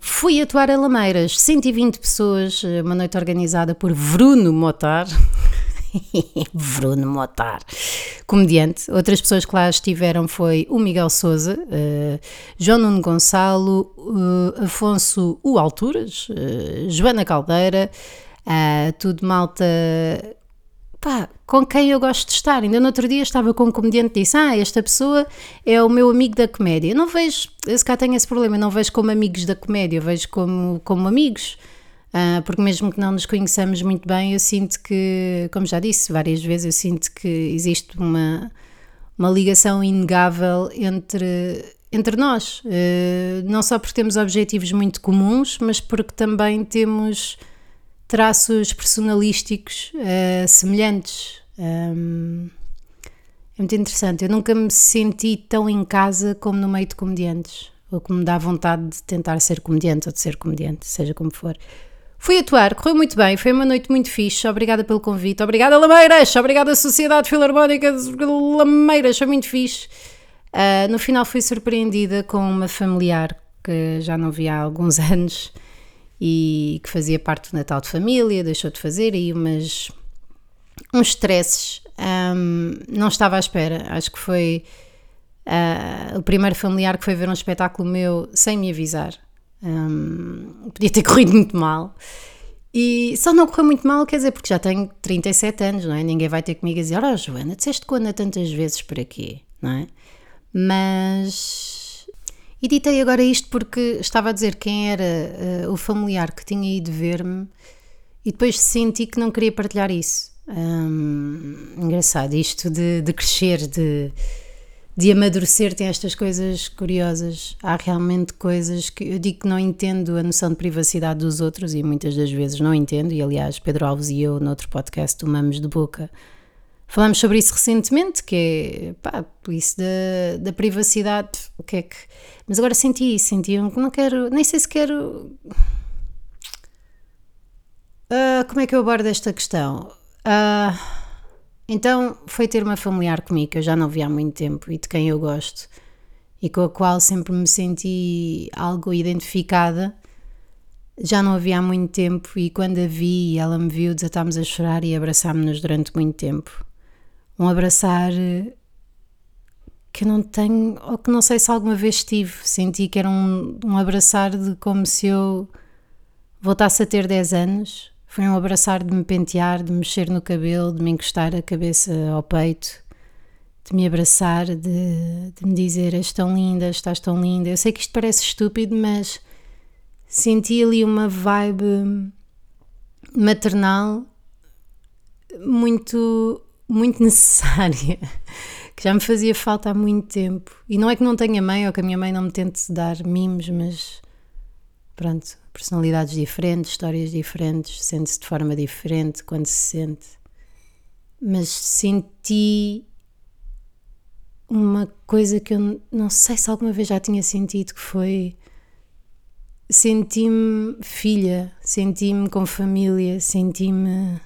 Fui atuar a Lameiras, 120 pessoas, uma noite organizada por Bruno Motar. Bruno Motar, comediante. Outras pessoas que lá estiveram foi o Miguel Souza, uh, João Nuno Gonçalo, uh, Afonso U Alturas, uh, Joana Caldeira, tudo malta pá, com quem eu gosto de estar. Ainda no outro dia estava com um comediante e disse: Ah, esta pessoa é o meu amigo da comédia. Não vejo, se cá tenho esse problema, não vejo como amigos da comédia, vejo como, como amigos. Uh, porque mesmo que não nos conheçamos muito bem, eu sinto que, como já disse várias vezes, eu sinto que existe uma, uma ligação inegável entre, entre nós. Uh, não só porque temos objetivos muito comuns, mas porque também temos traços personalísticos uh, semelhantes. Um, é muito interessante. Eu nunca me senti tão em casa como no meio de comediantes, ou como me dá vontade de tentar ser comediante ou de ser comediante, seja como for. Fui atuar, correu muito bem, foi uma noite muito fixe. Obrigada pelo convite. Obrigada, Lameiras! Obrigada, Sociedade Filarmónica de Lameiras, foi muito fixe. Uh, no final fui surpreendida com uma familiar que já não vi há alguns anos e que fazia parte do Natal de Família, deixou de fazer aí umas, uns stresses. Um, não estava à espera, acho que foi uh, o primeiro familiar que foi ver um espetáculo meu sem me avisar. Um, podia ter corrido muito mal. E só não correu muito mal, quer dizer, porque já tenho 37 anos, não é? Ninguém vai ter comigo a dizer: Olha, Joana, disseste que anda tantas vezes por aqui, não é? Mas Editei agora isto porque estava a dizer quem era uh, o familiar que tinha ido ver-me e depois senti que não queria partilhar isso. Um, engraçado, isto de, de crescer, de, de amadurecer, tem estas coisas curiosas. Há realmente coisas que eu digo que não entendo a noção de privacidade dos outros e muitas das vezes não entendo. E aliás, Pedro Alves e eu, no outro podcast, tomamos de boca Falámos sobre isso recentemente, que é pá, isso da, da privacidade, o que é que. Mas agora senti isso, senti que não quero, nem sei se quero. Uh, como é que eu abordo esta questão? Uh, então foi ter uma familiar comigo que eu já não vi há muito tempo e de quem eu gosto e com a qual sempre me senti algo identificada. Já não havia há muito tempo e quando a vi ela me viu, desatámos a chorar e abraçámos-nos durante muito tempo um abraçar eh, que eu não tenho, ou que não sei se alguma vez tive. Senti que era um, um abraçar de como se eu voltasse a ter 10 anos. Foi um abraçar de me pentear, de mexer no cabelo, de me encostar a cabeça ao peito, de me abraçar, de, de me dizer: És tão linda, estás tão linda. Eu sei que isto parece estúpido, mas senti ali uma vibe maternal muito muito necessária, que já me fazia falta há muito tempo. E não é que não tenha mãe ou que a minha mãe não me tente dar mimos, mas pronto, personalidades diferentes, histórias diferentes, sente-se de forma diferente quando se sente. Mas senti uma coisa que eu não sei se alguma vez já tinha sentido, que foi senti-me filha, senti-me com família, senti-me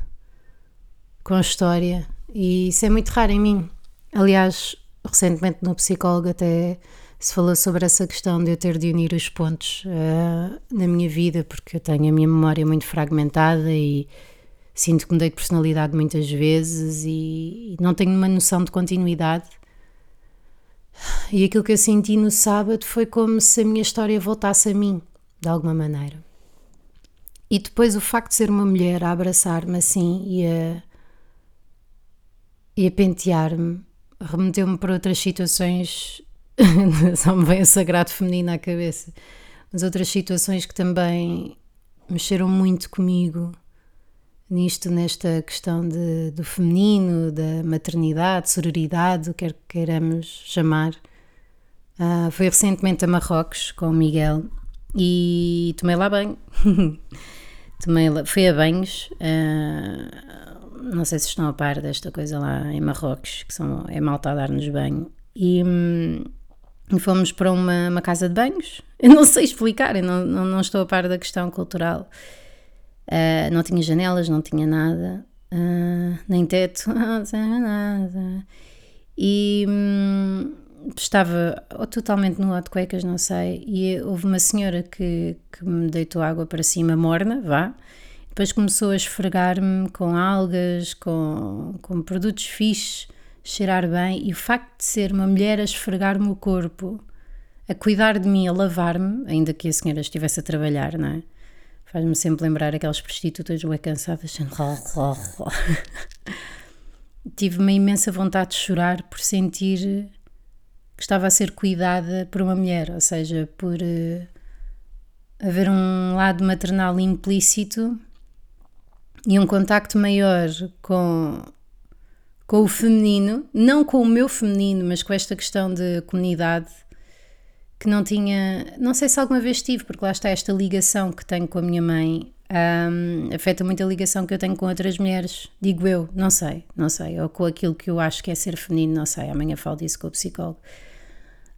com história e isso é muito raro em mim. Aliás, recentemente no psicólogo até se falou sobre essa questão de eu ter de unir os pontos uh, na minha vida, porque eu tenho a minha memória muito fragmentada e sinto que mudei de personalidade muitas vezes e, não tenho uma noção de continuidade. E aquilo que eu senti no sábado foi como se a minha história voltasse a mim, de alguma maneira. E depois o facto de ser uma mulher a abraçar-me assim e a e a pentear-me remeteu-me para outras situações, só me vem o sagrado feminino à cabeça, mas outras situações que também mexeram muito comigo nisto, nesta questão de, do feminino, da maternidade, sororidade, o que quer que queiramos chamar. Uh, foi recentemente a Marrocos com o Miguel e tomei lá banho. tomei lá, fui a banhos. Uh, não sei se estão a par desta coisa lá em Marrocos, que são, é malta a dar-nos banho. E, hum, fomos para uma, uma, casa de banhos. Eu não sei explicar, eu não, não, não estou a par da questão cultural. Uh, não tinha janelas, não tinha nada. ah, nem teto, e hum, estava totalmente nua de cuecas, não sei, e houve uma senhora que, que me deitou água para cima, morna, vá, depois começou a esfregar-me com algas, com, com produtos fixes, cheirar bem, e o facto de ser uma mulher a esfregar-me o corpo, a cuidar de mim, a lavar-me, ainda que a senhora estivesse a trabalhar, não é? Faz-me sempre lembrar aquelas prostitutas bem cansadas. Tive uma imensa vontade de chorar por sentir que estava a ser cuidada por uma mulher, ou seja, por uh, haver um lado maternal implícito e um contacto maior com, com o feminino, não com o meu feminino, mas com esta questão de comunidade que não tinha, não sei se alguma vez tive, porque lá está esta ligação que tenho com a minha mãe, um, afeta muito a ligação que eu tenho com outras mulheres, digo eu, não sei, não sei, ou com aquilo que eu acho que é ser feminino, não sei, amanhã falo disso com o psicólogo.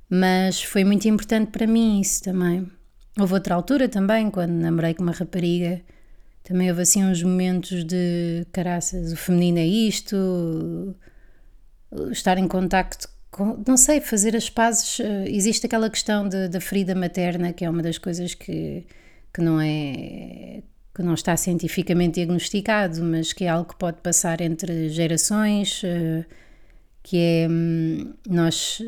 Mas foi muito importante para mim isso também. Houve outra altura também, quando namorei com uma rapariga, também houve assim uns momentos de caraças, o feminino é isto, estar em contacto não sei, fazer as pazes. Eh, existe aquela questão da ferida materna, que é uma das coisas que, que não é que não está cientificamente diagnosticado, mas que é algo que pode passar entre gerações, eh, que é hum, nós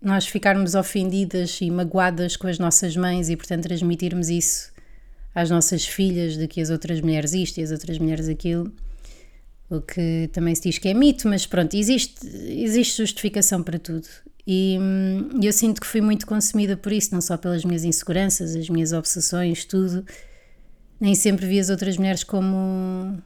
nós ficarmos ofendidas e magoadas com as nossas mães e portanto transmitirmos isso às nossas filhas de que as outras mulheres isto e as outras mulheres aquilo o que também se diz que é mito, mas pronto, existe, existe justificação para tudo. E hum, eu sinto que fui muito consumida por isso, não só pelas minhas inseguranças, as minhas obsessões, tudo. Nem sempre vi as outras mulheres como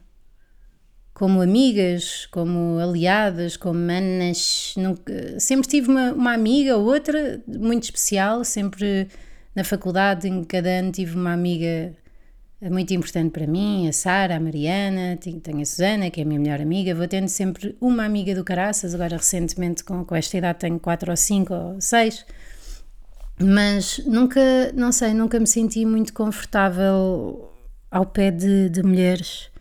como amigas, como aliadas, como manas. Nunca, sempre tive uma, uma amiga ou outra muito especial, sempre na faculdade, em cada ano tive uma amiga muito importante para mim, a Sara, a Mariana, tenho a Susana, que é a minha melhor amiga, vou tendo sempre uma amiga do caraças, agora recentemente com, com esta idade tenho quatro ou cinco ou seis, mas nunca, não sei, nunca me senti muito confortável ao pé de, de mulheres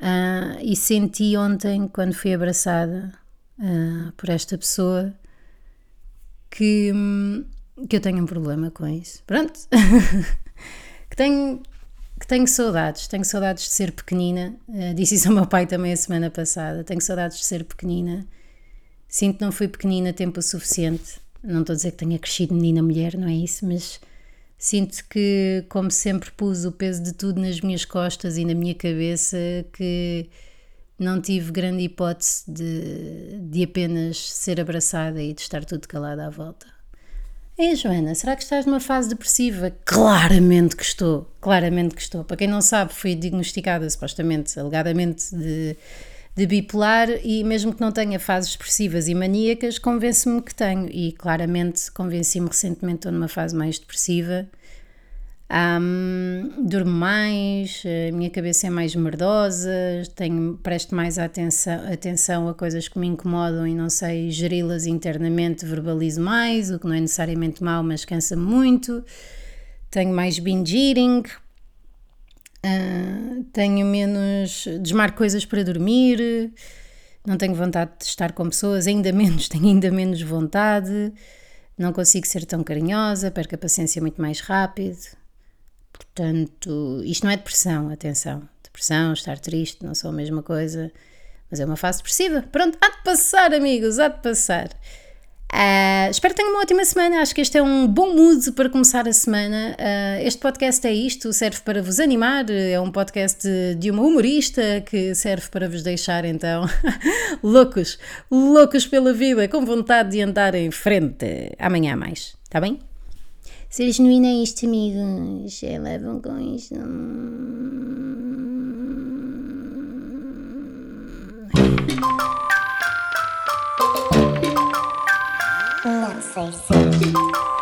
uh, e senti ontem, quando fui abraçada uh, por esta pessoa, que, que eu tenho um problema com isso. Pronto. que tenho que tenho saudades, tenho saudades de ser pequenina. Uh, disse isso ao meu pai também a semana passada. Tenho saudades de ser pequenina. Sinto que não fui pequenina tempo suficiente. Não estou a dizer que tenha crescido menina mulher, não é isso, mas sinto que, como sempre, pus o peso de tudo nas minhas costas e na minha cabeça, que não tive grande hipótese de, de apenas ser abraçada e de estar tudo calado à volta. Ei, Joana, será que estás numa fase depressiva? Claramente que estou, claramente que estou. Para quem não sabe, fui diagnosticada supostamente, alegadamente, de, de bipolar e mesmo que não tenha fases depressivas e maníacas, convence-me que tenho. E claramente convenci-me recentemente estou numa fase mais depressiva um, durmo mais, a minha cabeça é mais merdosa, tenho, presto mais atenção, atenção a coisas que me incomodam e não sei geri-las internamente, verbalizo mais, o que não é necessariamente mau, mas cansa-me muito. Tenho mais binge eating, uh, tenho menos. desmarco coisas para dormir, não tenho vontade de estar com pessoas, ainda menos, tenho ainda menos vontade, não consigo ser tão carinhosa, perco a paciência muito mais rápido Portanto, isto não é depressão, atenção. Depressão, estar triste, não são a mesma coisa, mas é uma fase depressiva. Pronto, há de passar, amigos, há de passar. Uh, espero que tenham uma ótima semana. Acho que este é um bom mood para começar a semana. Uh, este podcast é isto: serve para vos animar. É um podcast de uma humorista que serve para vos deixar então loucos, loucos pela vida, com vontade de andar em frente. Amanhã mais, está bem? Ser genuína é isto, amigos. É, levam com isto. Não sei se.